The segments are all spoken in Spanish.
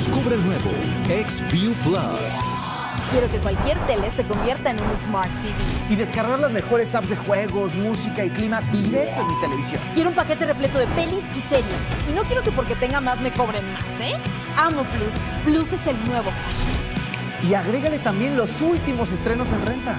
Descubre el nuevo XView Plus. Quiero que cualquier tele se convierta en un Smart TV. Y descargar las mejores apps de juegos, música y clima directo en mi televisión. Quiero un paquete repleto de pelis y series. Y no quiero que porque tenga más me cobren más, ¿eh? Amo Plus. Plus es el nuevo fashion. Y agrégale también los últimos estrenos en renta.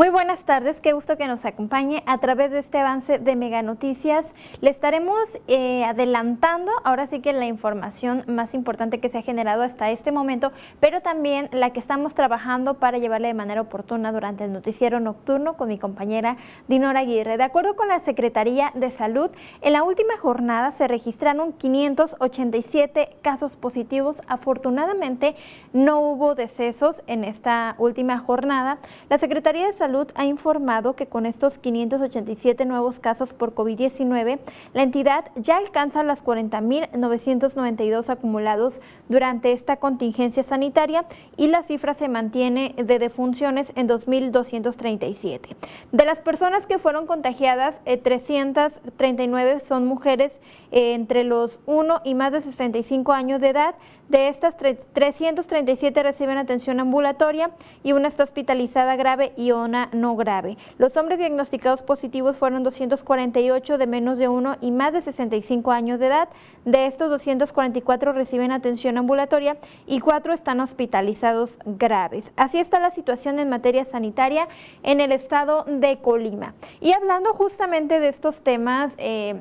Muy buenas tardes, qué gusto que nos acompañe a través de este avance de Mega Noticias. Le estaremos eh, adelantando ahora sí que la información más importante que se ha generado hasta este momento, pero también la que estamos trabajando para llevarle de manera oportuna durante el noticiero nocturno con mi compañera Dinora Aguirre. De acuerdo con la Secretaría de Salud, en la última jornada se registraron 587 casos positivos. Afortunadamente no hubo decesos en esta última jornada. La Secretaría de Salud ha informado que con estos 587 nuevos casos por COVID-19, la entidad ya alcanza las 40.992 acumulados durante esta contingencia sanitaria y la cifra se mantiene de defunciones en 2.237. De las personas que fueron contagiadas, 339 eh, son mujeres eh, entre los 1 y más de 65 años de edad. De estas, 337 reciben atención ambulatoria y una está hospitalizada grave y una no grave. Los hombres diagnosticados positivos fueron 248 de menos de 1 y más de 65 años de edad. De estos 244 reciben atención ambulatoria y 4 están hospitalizados graves. Así está la situación en materia sanitaria en el estado de Colima. Y hablando justamente de estos temas, eh,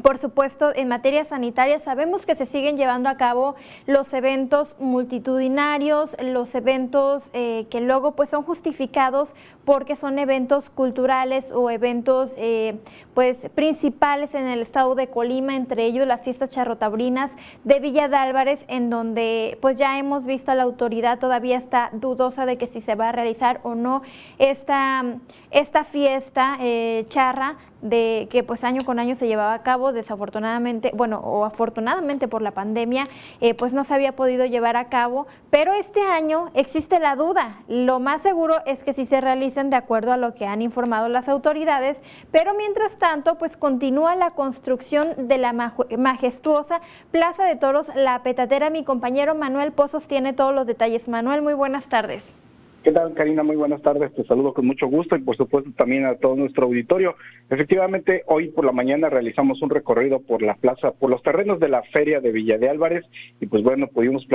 por supuesto, en materia sanitaria sabemos que se siguen llevando a cabo los eventos multitudinarios, los eventos eh, que luego pues son justificados porque son eventos culturales o eventos eh, pues principales en el estado de Colima, entre ellos las fiestas charrotabrinas de Villa de Álvarez, en donde pues ya hemos visto a la autoridad todavía está dudosa de que si se va a realizar o no esta, esta fiesta eh, charra de que pues año con año se llevaba a cabo, desafortunadamente, bueno, o afortunadamente por la pandemia, eh, pues no se había podido llevar a cabo, pero este año existe la duda. Lo más seguro es que sí se realicen de acuerdo a lo que han informado las autoridades, pero mientras tanto, pues continúa la construcción de la majestuosa Plaza de Toros La Petatera. Mi compañero Manuel Pozos tiene todos los detalles. Manuel, muy buenas tardes. ¿Qué tal, Karina? Muy buenas tardes. Te saludo con mucho gusto y, por supuesto, también a todo nuestro auditorio. Efectivamente, hoy por la mañana realizamos un recorrido por la plaza, por los terrenos de la Feria de Villa de Álvarez y, pues bueno, pudimos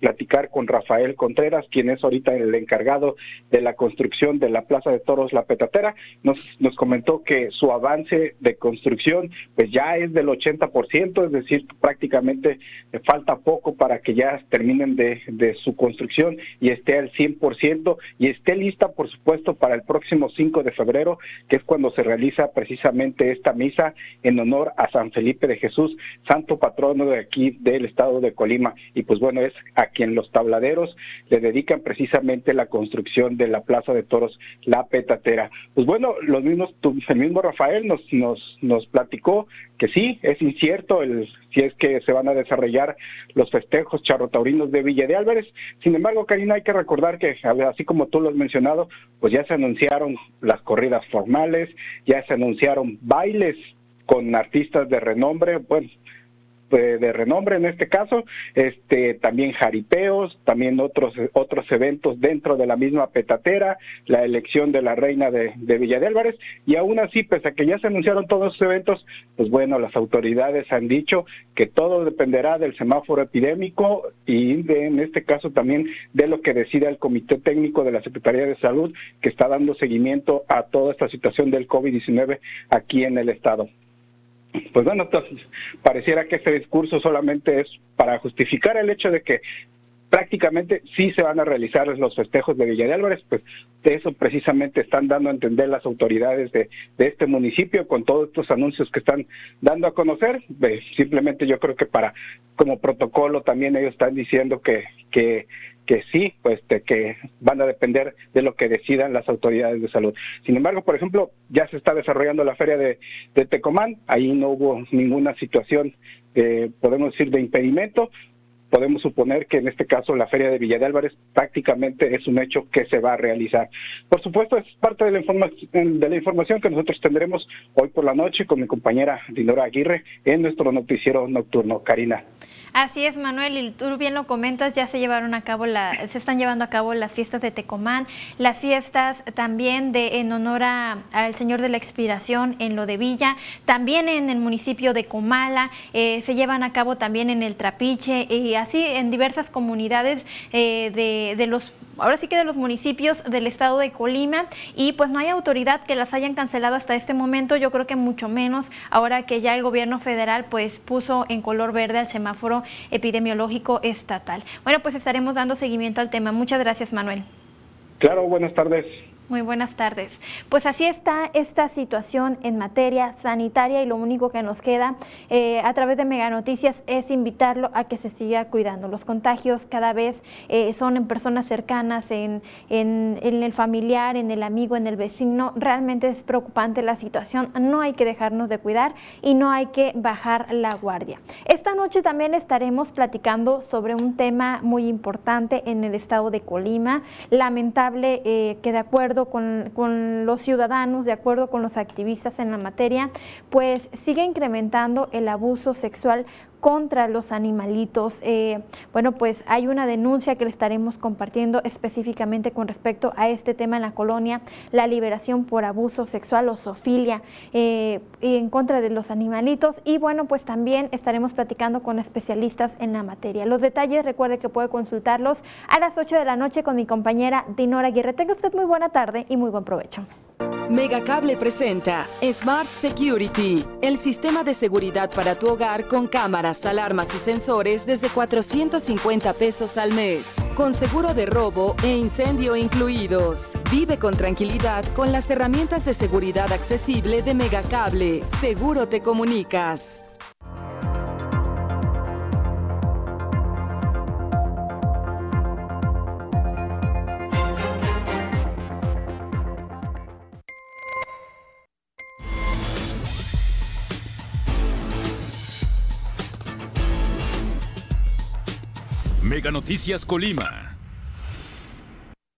platicar con Rafael Contreras, quien es ahorita el encargado de la construcción de la Plaza de Toros La Petatera. Nos, comentó que su avance de construcción, pues ya es del 80%, es decir, prácticamente falta poco para que ya terminen de, de su construcción y esté al 100% y esté lista, por supuesto, para el próximo 5 de febrero, que es cuando se realiza precisamente esta misa en honor a San Felipe de Jesús, santo patrono de aquí del estado de Colima. Y pues bueno, es a quien los tabladeros le dedican precisamente la construcción de la Plaza de Toros La Petatera. Pues bueno, los mismos, el mismo Rafael nos, nos, nos platicó que sí, es incierto el, si es que se van a desarrollar los festejos charrotaurinos de Villa de Álvarez. Sin embargo, Karina, hay que recordar que, así como tú lo has mencionado, pues ya se anunciaron las corridas formales, ya se anunciaron bailes con artistas de renombre, bueno, de renombre en este caso, este también jaripeos, también otros otros eventos dentro de la misma petatera, la elección de la reina de, de Villa de Álvarez. Y aún así, pese a que ya se anunciaron todos esos eventos, pues bueno, las autoridades han dicho que todo dependerá del semáforo epidémico y de, en este caso también de lo que decida el Comité Técnico de la Secretaría de Salud que está dando seguimiento a toda esta situación del COVID-19 aquí en el estado pues bueno, entonces pareciera que este discurso solamente es para justificar el hecho de que prácticamente sí se van a realizar los festejos de Villa de Álvarez, pues de eso precisamente están dando a entender las autoridades de, este municipio con todos estos anuncios que están dando a conocer. simplemente yo creo que para como protocolo también ellos están diciendo que, que que sí, pues que van a depender de lo que decidan las autoridades de salud. Sin embargo, por ejemplo, ya se está desarrollando la feria de, de Tecomán, ahí no hubo ninguna situación, podemos decir, de impedimento. Podemos suponer que en este caso la feria de Villa de Álvarez prácticamente es un hecho que se va a realizar. Por supuesto, es parte de la, información, de la información que nosotros tendremos hoy por la noche con mi compañera Dinora Aguirre en nuestro noticiero nocturno. Karina. Así es, Manuel, y tú bien lo comentas, ya se llevaron a cabo, la, se están llevando a cabo las fiestas de Tecomán, las fiestas también de en honor al Señor de la Expiración en lo de Villa, también en el municipio de Comala, eh, se llevan a cabo también en el Trapiche y así en diversas comunidades eh, de, de los ahora sí que de los municipios del estado de Colima y pues no hay autoridad que las hayan cancelado hasta este momento, yo creo que mucho menos ahora que ya el gobierno federal pues puso en color verde al semáforo epidemiológico estatal. Bueno, pues estaremos dando seguimiento al tema. Muchas gracias, Manuel. Claro, buenas tardes. Muy buenas tardes. Pues así está esta situación en materia sanitaria y lo único que nos queda eh, a través de Mega Noticias es invitarlo a que se siga cuidando. Los contagios cada vez eh, son en personas cercanas, en, en, el familiar, en el amigo, en el vecino. Realmente es preocupante la situación. No hay que dejarnos de cuidar y no hay que bajar la guardia. Esta noche también estaremos platicando sobre un tema muy importante en el estado de Colima. Lamentable eh, que de acuerdo con, los ciudadanos, de acuerdo con los activistas en la materia, pues sigue incrementando el abuso sexual contra los animalitos. Eh, bueno, pues hay una denuncia que le estaremos compartiendo específicamente con respecto a este tema en la colonia, la liberación por abuso sexual o sofilia eh, en contra de los animalitos. Y bueno, pues también estaremos platicando con especialistas en la materia. Los detalles, recuerde que puede consultarlos a las 8 de la noche con mi compañera Dinora Aguirre. Tenga usted muy buena tarde y muy buen provecho. Megacable presenta Smart Security, el sistema de seguridad para tu hogar con cámaras, alarmas y sensores desde 450 pesos al mes, con seguro de robo e incendio incluidos. Vive con tranquilidad con las herramientas de seguridad accesible de Megacable. Seguro te comunicas. Mega Noticias Colima.